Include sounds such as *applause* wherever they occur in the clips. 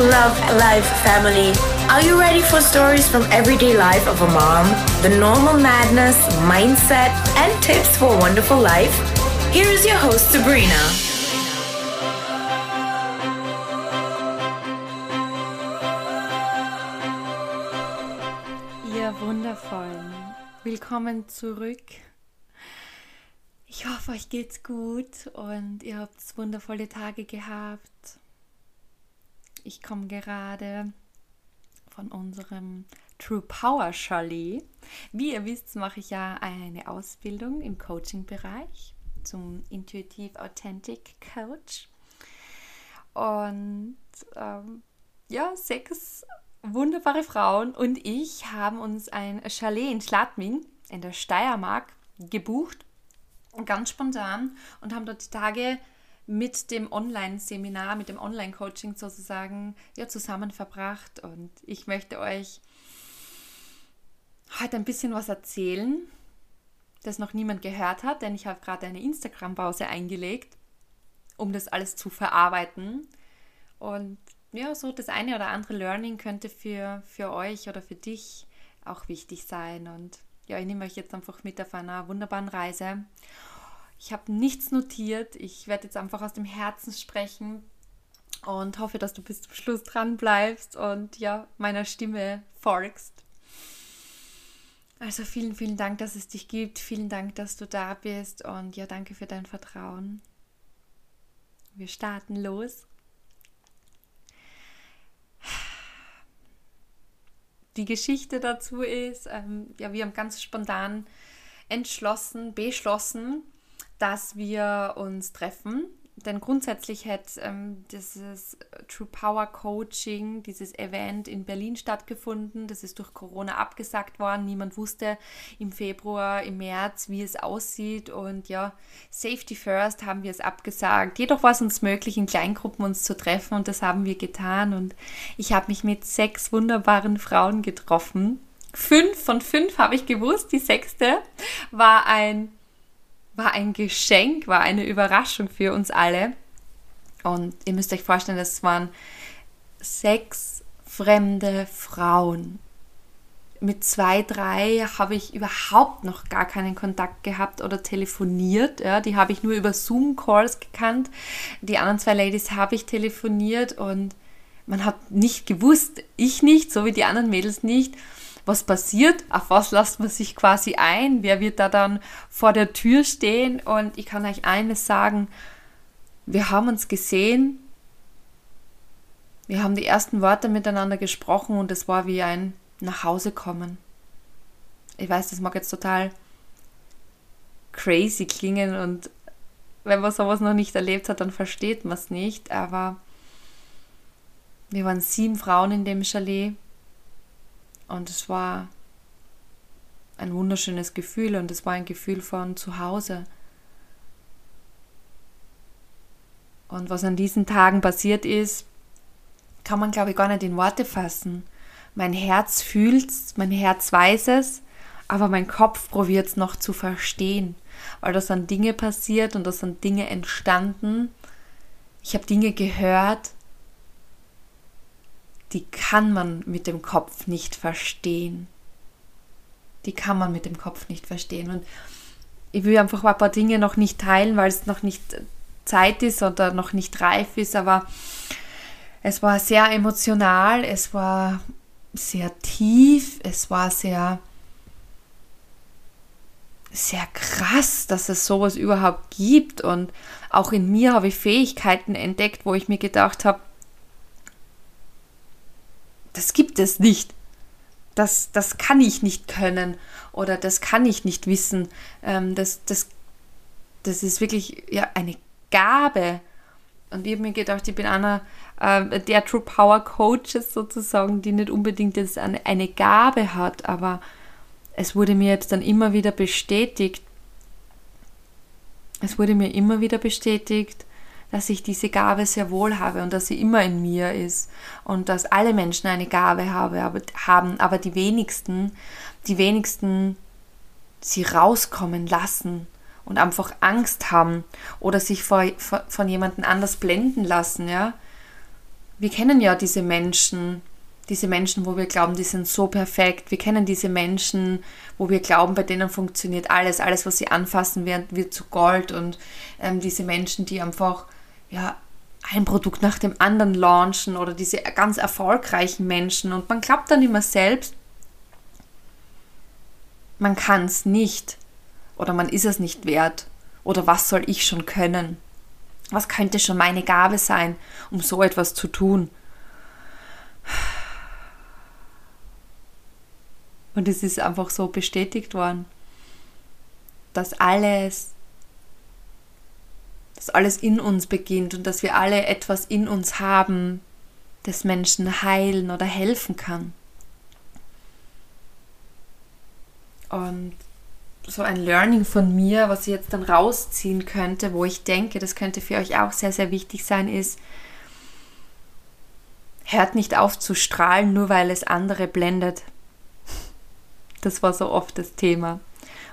love life, family. Are you ready for stories from everyday life of a mom? The normal madness, mindset, and tips for a wonderful life? Here is your host, Sabrina. Ihr Wundervollen, willkommen zurück. Ich hoffe, euch geht's gut und ihr habt wundervolle Tage gehabt. Ich komme gerade von unserem True Power Chalet. Wie ihr wisst, mache ich ja eine Ausbildung im Coaching-Bereich zum Intuitive Authentic Coach. Und ähm, ja, sechs wunderbare Frauen und ich haben uns ein Chalet in Schladming in der Steiermark gebucht, ganz spontan und haben dort die Tage mit dem Online-Seminar, mit dem Online-Coaching sozusagen ja, zusammen verbracht. Und ich möchte euch heute ein bisschen was erzählen, das noch niemand gehört hat, denn ich habe gerade eine Instagram-Pause eingelegt, um das alles zu verarbeiten. Und ja, so das eine oder andere Learning könnte für, für euch oder für dich auch wichtig sein. Und ja, ich nehme euch jetzt einfach mit auf einer wunderbaren Reise. Ich habe nichts notiert. Ich werde jetzt einfach aus dem Herzen sprechen und hoffe, dass du bis zum Schluss dran bleibst und ja, meiner Stimme folgst. Also vielen, vielen Dank, dass es dich gibt. Vielen Dank, dass du da bist und ja, danke für dein Vertrauen. Wir starten los. Die Geschichte dazu ist, ähm, ja, wir haben ganz spontan entschlossen, beschlossen, dass wir uns treffen. Denn grundsätzlich hätte ähm, dieses True Power Coaching, dieses Event in Berlin stattgefunden. Das ist durch Corona abgesagt worden. Niemand wusste im Februar, im März, wie es aussieht. Und ja, Safety First haben wir es abgesagt. Jedoch war es uns möglich, in Kleingruppen uns zu treffen und das haben wir getan. Und ich habe mich mit sechs wunderbaren Frauen getroffen. Fünf von fünf habe ich gewusst. Die sechste war ein war ein Geschenk, war eine Überraschung für uns alle. Und ihr müsst euch vorstellen, das waren sechs fremde Frauen. Mit zwei, drei habe ich überhaupt noch gar keinen Kontakt gehabt oder telefoniert. Ja, die habe ich nur über Zoom-Calls gekannt. Die anderen zwei Ladies habe ich telefoniert und man hat nicht gewusst, ich nicht, so wie die anderen Mädels nicht, was passiert, auf was lässt man sich quasi ein, wer wird da dann vor der Tür stehen. Und ich kann euch eines sagen, wir haben uns gesehen, wir haben die ersten Worte miteinander gesprochen und es war wie ein Nachhausekommen. Ich weiß, das mag jetzt total crazy klingen und wenn man sowas noch nicht erlebt hat, dann versteht man es nicht, aber wir waren sieben Frauen in dem Chalet und es war ein wunderschönes Gefühl und es war ein Gefühl von zu Hause. Und was an diesen Tagen passiert ist, kann man, glaube ich, gar nicht in Worte fassen. Mein Herz fühlt es, mein Herz weiß es, aber mein Kopf probiert es noch zu verstehen, weil da sind Dinge passiert und da sind Dinge entstanden. Ich habe Dinge gehört, die kann man mit dem Kopf nicht verstehen. Die kann man mit dem Kopf nicht verstehen. Und ich will einfach ein paar Dinge noch nicht teilen, weil es noch nicht Zeit ist oder noch nicht reif ist, aber es war sehr emotional, es war sehr tief, es war sehr sehr krass, dass es sowas überhaupt gibt und auch in mir habe ich Fähigkeiten entdeckt, wo ich mir gedacht habe, das gibt es nicht. Das, das kann ich nicht können oder das kann ich nicht wissen. Ähm, das, das, das ist wirklich ja, eine Gabe. Und ich habe mir gedacht, ich bin einer äh, der True Power Coaches sozusagen, die nicht unbedingt jetzt eine, eine Gabe hat, aber es wurde mir jetzt dann immer wieder bestätigt, es wurde mir immer wieder bestätigt, dass ich diese Gabe sehr wohl habe und dass sie immer in mir ist und dass alle Menschen eine Gabe habe, aber, haben, aber die wenigsten, die wenigsten sie rauskommen lassen und einfach Angst haben oder sich vor, vor, von jemandem anders blenden lassen, ja. wir kennen ja diese Menschen, diese Menschen, wo wir glauben, die sind so perfekt. Wir kennen diese Menschen, wo wir glauben, bei denen funktioniert alles. Alles, was sie anfassen, wird, wird zu Gold. Und ähm, diese Menschen, die einfach ja, ein Produkt nach dem anderen launchen oder diese ganz erfolgreichen Menschen. Und man glaubt dann immer selbst, man kann es nicht oder man ist es nicht wert oder was soll ich schon können? Was könnte schon meine Gabe sein, um so etwas zu tun? Und es ist einfach so bestätigt worden, dass alles, dass alles in uns beginnt und dass wir alle etwas in uns haben, das Menschen heilen oder helfen kann. Und so ein Learning von mir, was ich jetzt dann rausziehen könnte, wo ich denke, das könnte für euch auch sehr, sehr wichtig sein, ist, hört nicht auf zu strahlen, nur weil es andere blendet. Das war so oft das Thema.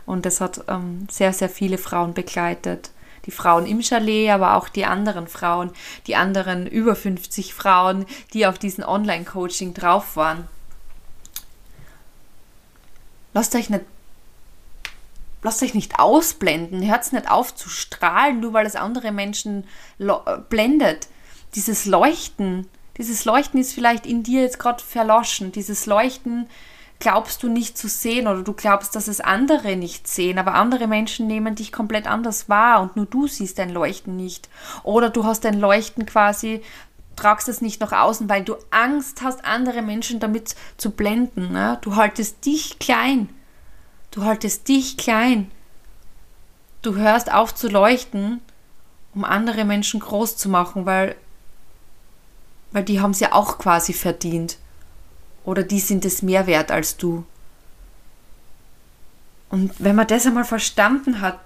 Und das hat ähm, sehr, sehr viele Frauen begleitet. Die Frauen im Chalet, aber auch die anderen Frauen, die anderen über 50 Frauen, die auf diesen Online-Coaching drauf waren. Lasst euch nicht, lasst euch nicht ausblenden, hört nicht auf zu strahlen, nur weil es andere Menschen blendet. Dieses Leuchten, dieses Leuchten ist vielleicht in dir jetzt gerade verloschen. Dieses Leuchten glaubst du nicht zu sehen oder du glaubst, dass es andere nicht sehen, aber andere Menschen nehmen dich komplett anders wahr und nur du siehst dein Leuchten nicht. Oder du hast dein Leuchten quasi, tragst es nicht nach außen, weil du Angst hast, andere Menschen damit zu blenden. Ne? Du haltest dich klein. Du haltest dich klein. Du hörst auf zu leuchten, um andere Menschen groß zu machen, weil, weil die haben es ja auch quasi verdient oder die sind es mehr wert als du. Und wenn man das einmal verstanden hat,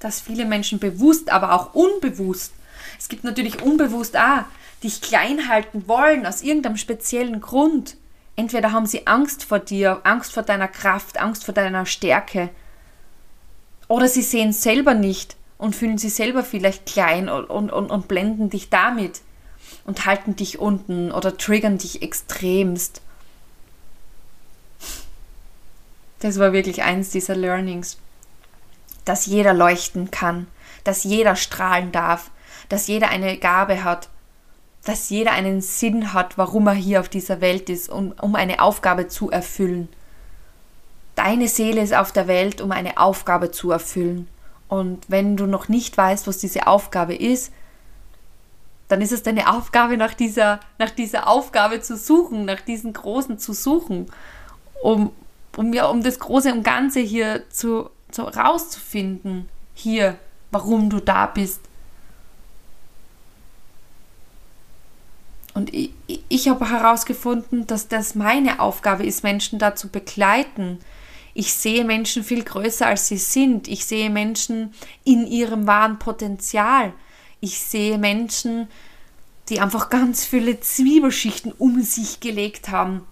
dass viele Menschen bewusst, aber auch unbewusst, es gibt natürlich unbewusst auch, dich klein halten wollen aus irgendeinem speziellen Grund. Entweder haben sie Angst vor dir, Angst vor deiner Kraft, Angst vor deiner Stärke. Oder sie sehen es selber nicht und fühlen sich selber vielleicht klein und, und, und, und blenden dich damit und halten dich unten oder triggern dich extremst. Das war wirklich eins dieser Learnings. Dass jeder leuchten kann, dass jeder strahlen darf, dass jeder eine Gabe hat, dass jeder einen Sinn hat, warum er hier auf dieser Welt ist, um, um eine Aufgabe zu erfüllen. Deine Seele ist auf der Welt, um eine Aufgabe zu erfüllen. Und wenn du noch nicht weißt, was diese Aufgabe ist, dann ist es deine Aufgabe, nach dieser, nach dieser Aufgabe zu suchen, nach diesen Großen zu suchen, um, um ja um das Große und Ganze hier zu, zu rauszufinden, hier, warum du da bist. Und ich, ich habe herausgefunden, dass das meine Aufgabe ist, Menschen da zu begleiten. Ich sehe Menschen viel größer, als sie sind. Ich sehe Menschen in ihrem wahren Potenzial. Ich sehe Menschen, die einfach ganz viele Zwiebelschichten um sich gelegt haben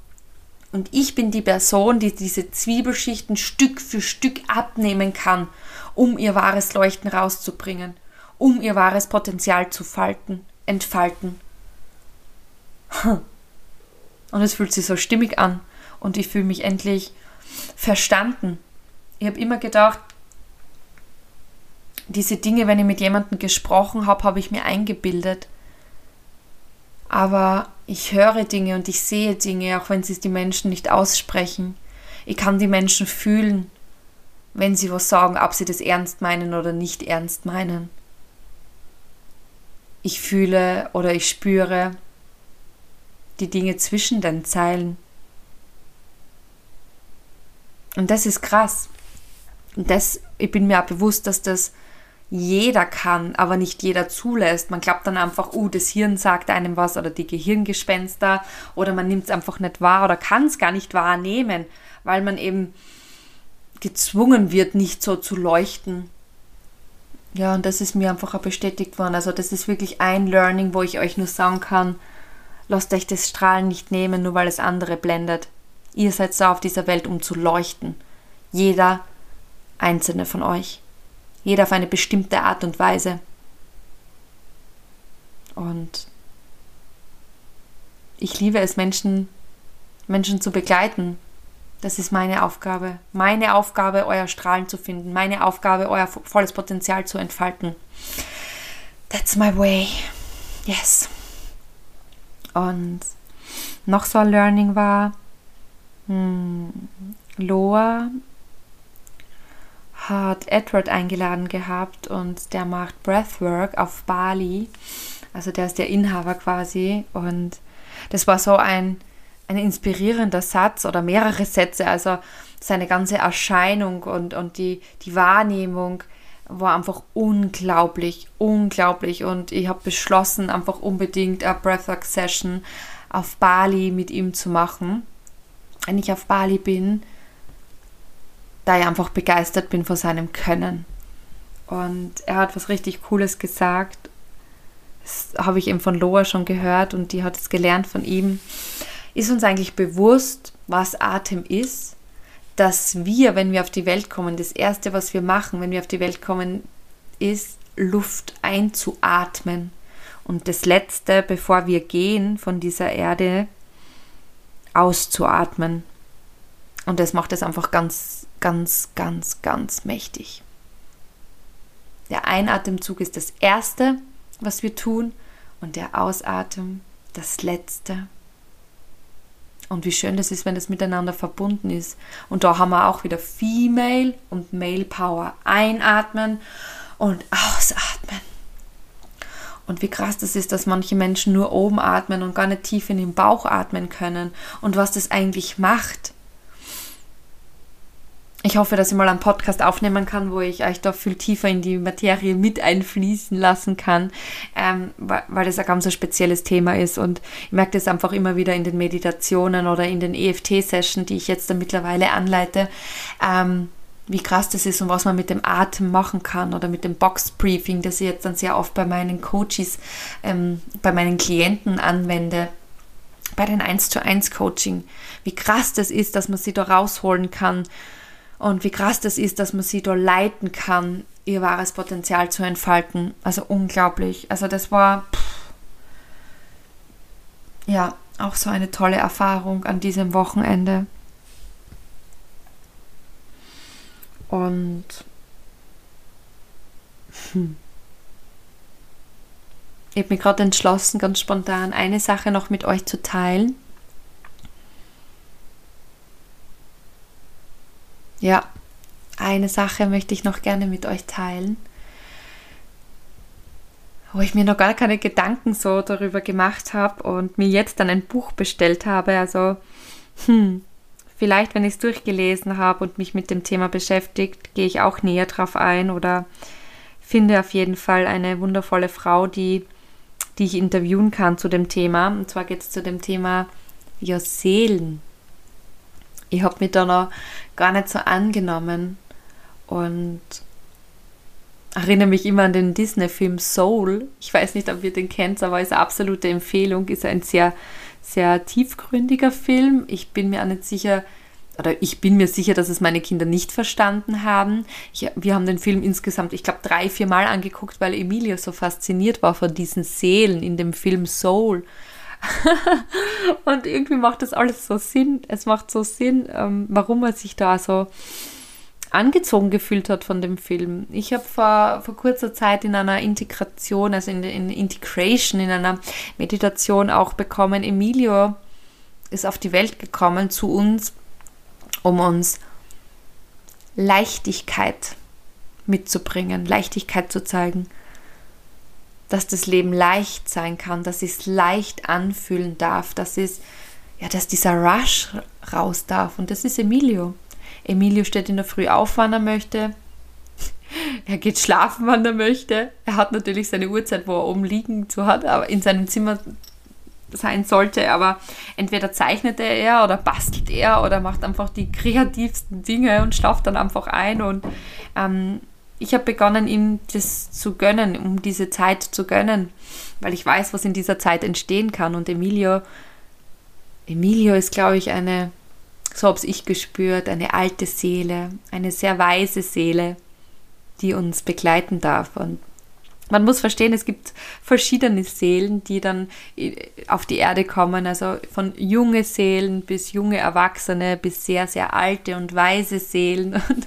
und ich bin die Person, die diese Zwiebelschichten Stück für Stück abnehmen kann, um ihr wahres Leuchten rauszubringen, um ihr wahres Potenzial zu falten, entfalten. *laughs* Und es fühlt sich so stimmig an und ich fühle mich endlich verstanden. Ich habe immer gedacht, diese Dinge, wenn ich mit jemandem gesprochen habe, habe ich mir eingebildet. Aber ich höre Dinge und ich sehe Dinge, auch wenn sie die Menschen nicht aussprechen. Ich kann die Menschen fühlen, wenn sie was sagen, ob sie das ernst meinen oder nicht ernst meinen. Ich fühle oder ich spüre die Dinge zwischen den Zeilen. Und das ist krass. Und das, ich bin mir auch bewusst, dass das jeder kann, aber nicht jeder zulässt. Man glaubt dann einfach, uh, das Hirn sagt einem was oder die Gehirngespenster oder man nimmt es einfach nicht wahr oder kann es gar nicht wahrnehmen, weil man eben gezwungen wird, nicht so zu leuchten. Ja, und das ist mir einfach auch bestätigt worden. Also das ist wirklich ein Learning, wo ich euch nur sagen kann, lasst euch das Strahlen nicht nehmen, nur weil es andere blendet. Ihr seid da auf dieser Welt, um zu leuchten. Jeder einzelne von euch jeder auf eine bestimmte Art und Weise. Und ich liebe es, Menschen, Menschen zu begleiten. Das ist meine Aufgabe. Meine Aufgabe, euer Strahlen zu finden. Meine Aufgabe, euer volles Potenzial zu entfalten. That's my way. Yes. Und noch so ein Learning war, hm, Loa hat Edward eingeladen gehabt und der macht Breathwork auf Bali. Also der ist der Inhaber quasi. Und das war so ein, ein inspirierender Satz oder mehrere Sätze. Also seine ganze Erscheinung und, und die, die Wahrnehmung war einfach unglaublich, unglaublich. Und ich habe beschlossen, einfach unbedingt eine Breathwork Session auf Bali mit ihm zu machen. Wenn ich auf Bali bin, da ich einfach begeistert bin von seinem Können. Und er hat was richtig Cooles gesagt. Das habe ich eben von Loa schon gehört und die hat es gelernt von ihm. Ist uns eigentlich bewusst, was Atem ist? Dass wir, wenn wir auf die Welt kommen, das Erste, was wir machen, wenn wir auf die Welt kommen, ist Luft einzuatmen. Und das Letzte, bevor wir gehen von dieser Erde, auszuatmen. Und das macht es einfach ganz, ganz, ganz, ganz mächtig. Der Einatemzug ist das Erste, was wir tun, und der Ausatem das Letzte. Und wie schön das ist, wenn das miteinander verbunden ist. Und da haben wir auch wieder Female und Male Power. Einatmen und ausatmen. Und wie krass das ist, dass manche Menschen nur oben atmen und gar nicht tief in den Bauch atmen können. Und was das eigentlich macht. Ich hoffe, dass ich mal einen Podcast aufnehmen kann, wo ich euch da viel tiefer in die Materie mit einfließen lassen kann, ähm, weil das ein ganz spezielles Thema ist. Und ich merke das einfach immer wieder in den Meditationen oder in den EFT-Sessions, die ich jetzt da mittlerweile anleite. Ähm, wie krass das ist und was man mit dem Atem machen kann oder mit dem Box-Briefing, das ich jetzt dann sehr oft bei meinen Coaches, ähm, bei meinen Klienten anwende, bei den 1 zu 1 Coaching. Wie krass das ist, dass man sie da rausholen kann und wie krass das ist, dass man sie da leiten kann, ihr wahres Potenzial zu entfalten. Also unglaublich. Also das war pff, ja auch so eine tolle Erfahrung an diesem Wochenende. Und hm, ich habe mich gerade entschlossen, ganz spontan eine Sache noch mit euch zu teilen. Ja, eine Sache möchte ich noch gerne mit euch teilen, wo ich mir noch gar keine Gedanken so darüber gemacht habe und mir jetzt dann ein Buch bestellt habe. Also, hm, Vielleicht, wenn ich es durchgelesen habe und mich mit dem Thema beschäftigt, gehe ich auch näher drauf ein oder finde auf jeden Fall eine wundervolle Frau, die, die ich interviewen kann zu dem Thema. Und zwar geht es zu dem Thema ja, Seelen. Ich habe mich da noch gar nicht so angenommen und erinnere mich immer an den Disney-Film Soul. Ich weiß nicht, ob ihr den kennt, aber ist eine absolute Empfehlung. Ist ein sehr sehr tiefgründiger Film. Ich bin mir auch nicht sicher, oder ich bin mir sicher, dass es meine Kinder nicht verstanden haben. Ich, wir haben den Film insgesamt, ich glaube, drei, vier Mal angeguckt, weil Emilia so fasziniert war von diesen Seelen in dem Film Soul. *laughs* und irgendwie macht das alles so Sinn. Es macht so Sinn, ähm, warum er sich da so angezogen gefühlt hat von dem Film. Ich habe vor, vor kurzer Zeit in einer Integration, also in, in Integration, in einer Meditation auch bekommen, Emilio ist auf die Welt gekommen zu uns, um uns Leichtigkeit mitzubringen, Leichtigkeit zu zeigen, dass das Leben leicht sein kann, dass es leicht anfühlen darf, dass es ja, dass dieser Rush raus darf und das ist Emilio. Emilio steht in der Früh auf, wann er möchte. *laughs* Er geht schlafen, wann er möchte. Er hat natürlich seine Uhrzeit, wo er oben liegen zu hat, aber in seinem Zimmer sein sollte. Aber entweder zeichnet er oder bastelt er oder macht einfach die kreativsten Dinge und schlaft dann einfach ein. Und ähm, ich habe begonnen, ihm das zu gönnen, um diese Zeit zu gönnen, weil ich weiß, was in dieser Zeit entstehen kann. Und Emilio, Emilio ist, glaube ich, eine so habe ich gespürt, eine alte Seele, eine sehr weise Seele, die uns begleiten darf. Und man muss verstehen, es gibt verschiedene Seelen, die dann äh, auf die Erde kommen. Also von junge Seelen bis junge Erwachsene bis sehr, sehr alte und weise Seelen. *laughs* Und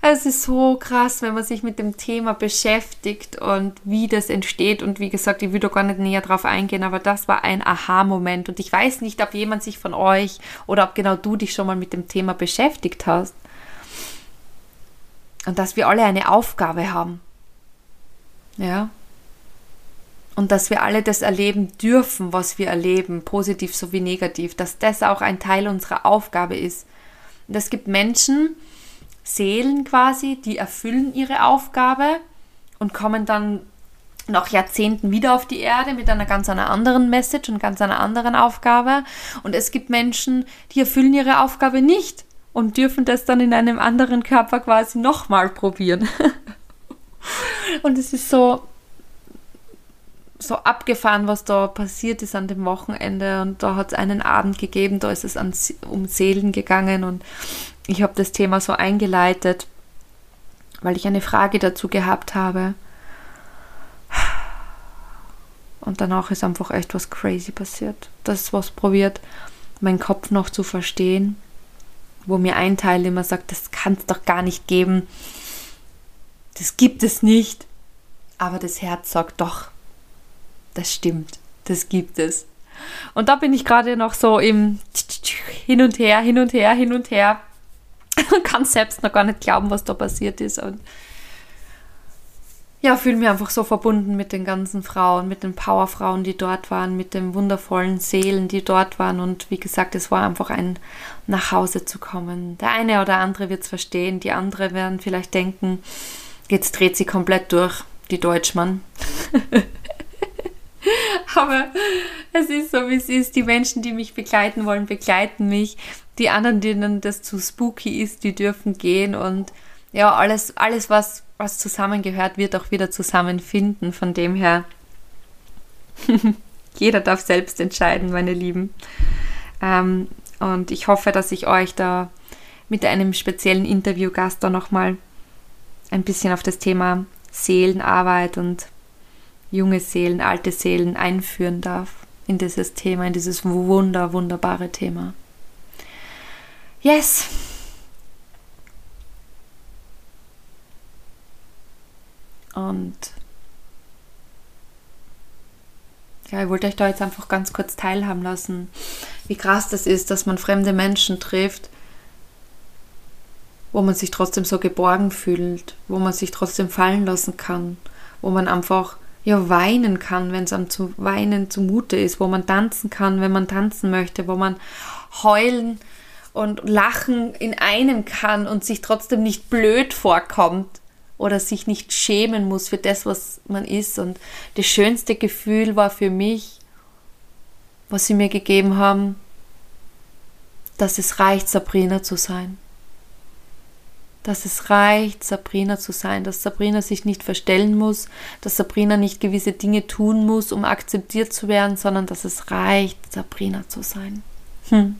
es ist so krass, wenn man sich mit dem Thema beschäftigt und wie das entsteht. Und wie gesagt, ich würde gar nicht näher drauf eingehen, aber das war ein Aha-Moment. Und ich weiß nicht, ob jemand sich von euch oder ob genau du dich schon mal mit dem Thema beschäftigt hast. Und dass wir alle eine Aufgabe haben. Ja. Und dass wir alle das erleben dürfen, was wir erleben, positiv sowie negativ, dass das auch ein Teil unserer Aufgabe ist. Und es gibt Menschen, Seelen quasi, die erfüllen ihre Aufgabe und kommen dann nach Jahrzehnten wieder auf die Erde mit einer ganz einer anderen Message und ganz einer anderen Aufgabe. Und es gibt Menschen, die erfüllen ihre Aufgabe nicht und dürfen das dann in einem anderen Körper quasi nochmal probieren. *laughs* Und es ist so, so abgefahren, was da passiert ist an dem Wochenende. Und da hat es einen Abend gegeben, da ist es an, um Seelen gegangen. Und ich habe das Thema so eingeleitet, weil ich eine Frage dazu gehabt habe. Und danach ist einfach echt was crazy passiert. Das ist was probiert, meinen Kopf noch zu verstehen, wo mir ein Teil immer sagt, das kann es doch gar nicht geben das gibt es nicht. Aber das Herz sagt doch, das stimmt, das gibt es. Und da bin ich gerade noch so im Hin und Her, hin und her, hin und her. *laughs* Und kann selbst noch gar nicht glauben, was da passiert ist. Und ja, fühle mich einfach so verbunden mit den ganzen Frauen, mit den Powerfrauen, die dort waren, mit den wundervollen Seelen, die dort waren. Und wie gesagt, es war einfach ein nach Hause zu kommen. Der eine oder andere wird es verstehen, die andere werden vielleicht denken, Jetzt dreht sie komplett durch, die Deutschmann. *laughs* *laughs* Aber es ist so, wie es ist. Die Menschen, die mich begleiten wollen, begleiten mich. Die anderen, denen das zu spooky ist, die dürfen gehen. Und ja, alles, alles was, was zusammengehört, wird auch wieder zusammenfinden. Von dem her, *laughs* jeder darf selbst entscheiden, meine Lieben. Ähm, und ich hoffe, dass ich euch da mit einem speziellen Interviewgast da nochmal ein bisschen auf das Thema Seelenarbeit und junge Seelen, alte Seelen einführen darf in dieses Thema, in dieses wunder, wunderbare Thema. Yes! Und ja, ich wollte euch da jetzt einfach ganz kurz teilhaben lassen, wie krass das ist, dass man fremde Menschen trifft, wo man sich trotzdem so geborgen fühlt, wo man sich trotzdem fallen lassen kann, wo man einfach ja weinen kann, wenn es einem zu weinen zumute ist, wo man tanzen kann, wenn man tanzen möchte, wo man heulen und lachen in einem kann und sich trotzdem nicht blöd vorkommt oder sich nicht schämen muss für das, was man ist. Und das schönste Gefühl war für mich, was sie mir gegeben haben, dass es reicht, Sabrina zu sein dass es reicht, Sabrina zu sein, dass Sabrina sich nicht verstellen muss, dass Sabrina nicht gewisse Dinge tun muss, um akzeptiert zu werden, sondern dass es reicht, Sabrina zu sein. Hm.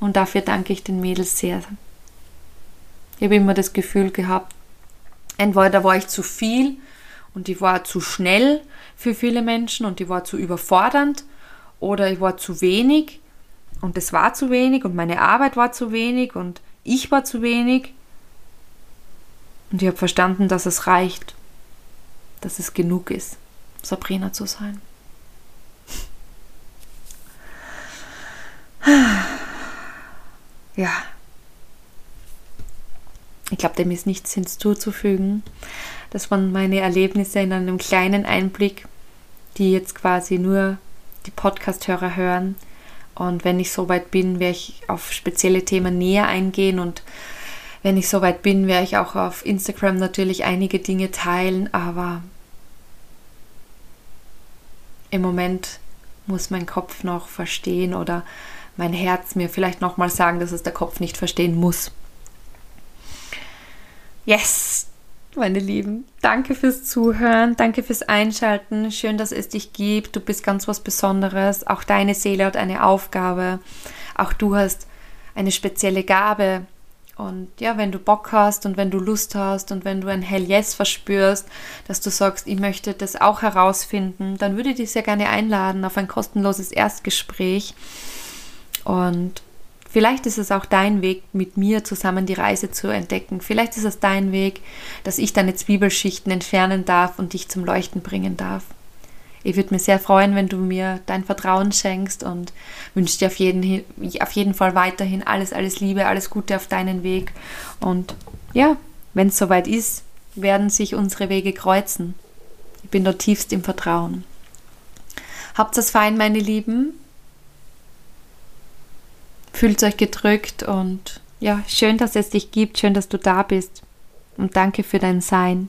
Und dafür danke ich den Mädels sehr. Ich habe immer das Gefühl gehabt, entweder war ich zu viel und ich war zu schnell für viele Menschen und ich war zu überfordernd oder ich war zu wenig und es war zu wenig und meine Arbeit war zu wenig und ich war zu wenig und ich habe verstanden, dass es reicht, dass es genug ist, Sabrina zu sein. Ja. Ich glaube, dem ist nichts hinzuzufügen. Das waren meine Erlebnisse in einem kleinen Einblick, die jetzt quasi nur die Podcast-Hörer hören. Und wenn ich soweit bin, werde ich auf spezielle Themen näher eingehen und wenn ich soweit bin, werde ich auch auf Instagram natürlich einige Dinge teilen, aber im Moment muss mein Kopf noch verstehen oder mein Herz mir vielleicht nochmal sagen, dass es der Kopf nicht verstehen muss. Yes, meine Lieben, danke fürs Zuhören, danke fürs Einschalten. Schön, dass es dich gibt. Du bist ganz was Besonderes. Auch deine Seele hat eine Aufgabe. Auch du hast eine spezielle Gabe Und ja, wenn du Bock hast und wenn du Lust hast und wenn du ein Hell Yes verspürst, dass du sagst, ich möchte das auch herausfinden, dann würde ich dich sehr gerne einladen auf ein kostenloses Erstgespräch. Und vielleicht ist es auch dein Weg, mit mir zusammen die Reise zu entdecken. Vielleicht ist es dein Weg, dass ich deine Zwiebelschichten entfernen darf und dich zum Leuchten bringen darf. Ich würde mich sehr freuen, wenn du mir dein Vertrauen schenkst und wünsche dir auf jeden, auf jeden Fall weiterhin alles, alles Liebe, alles Gute auf deinen Weg. Und ja, wenn es soweit ist, werden sich unsere Wege kreuzen. Ich bin dort tiefst im Vertrauen. Habt es fein, meine Lieben. Fühlt euch gedrückt und ja, schön, dass es dich gibt, schön, dass du da bist. Und danke für dein Sein.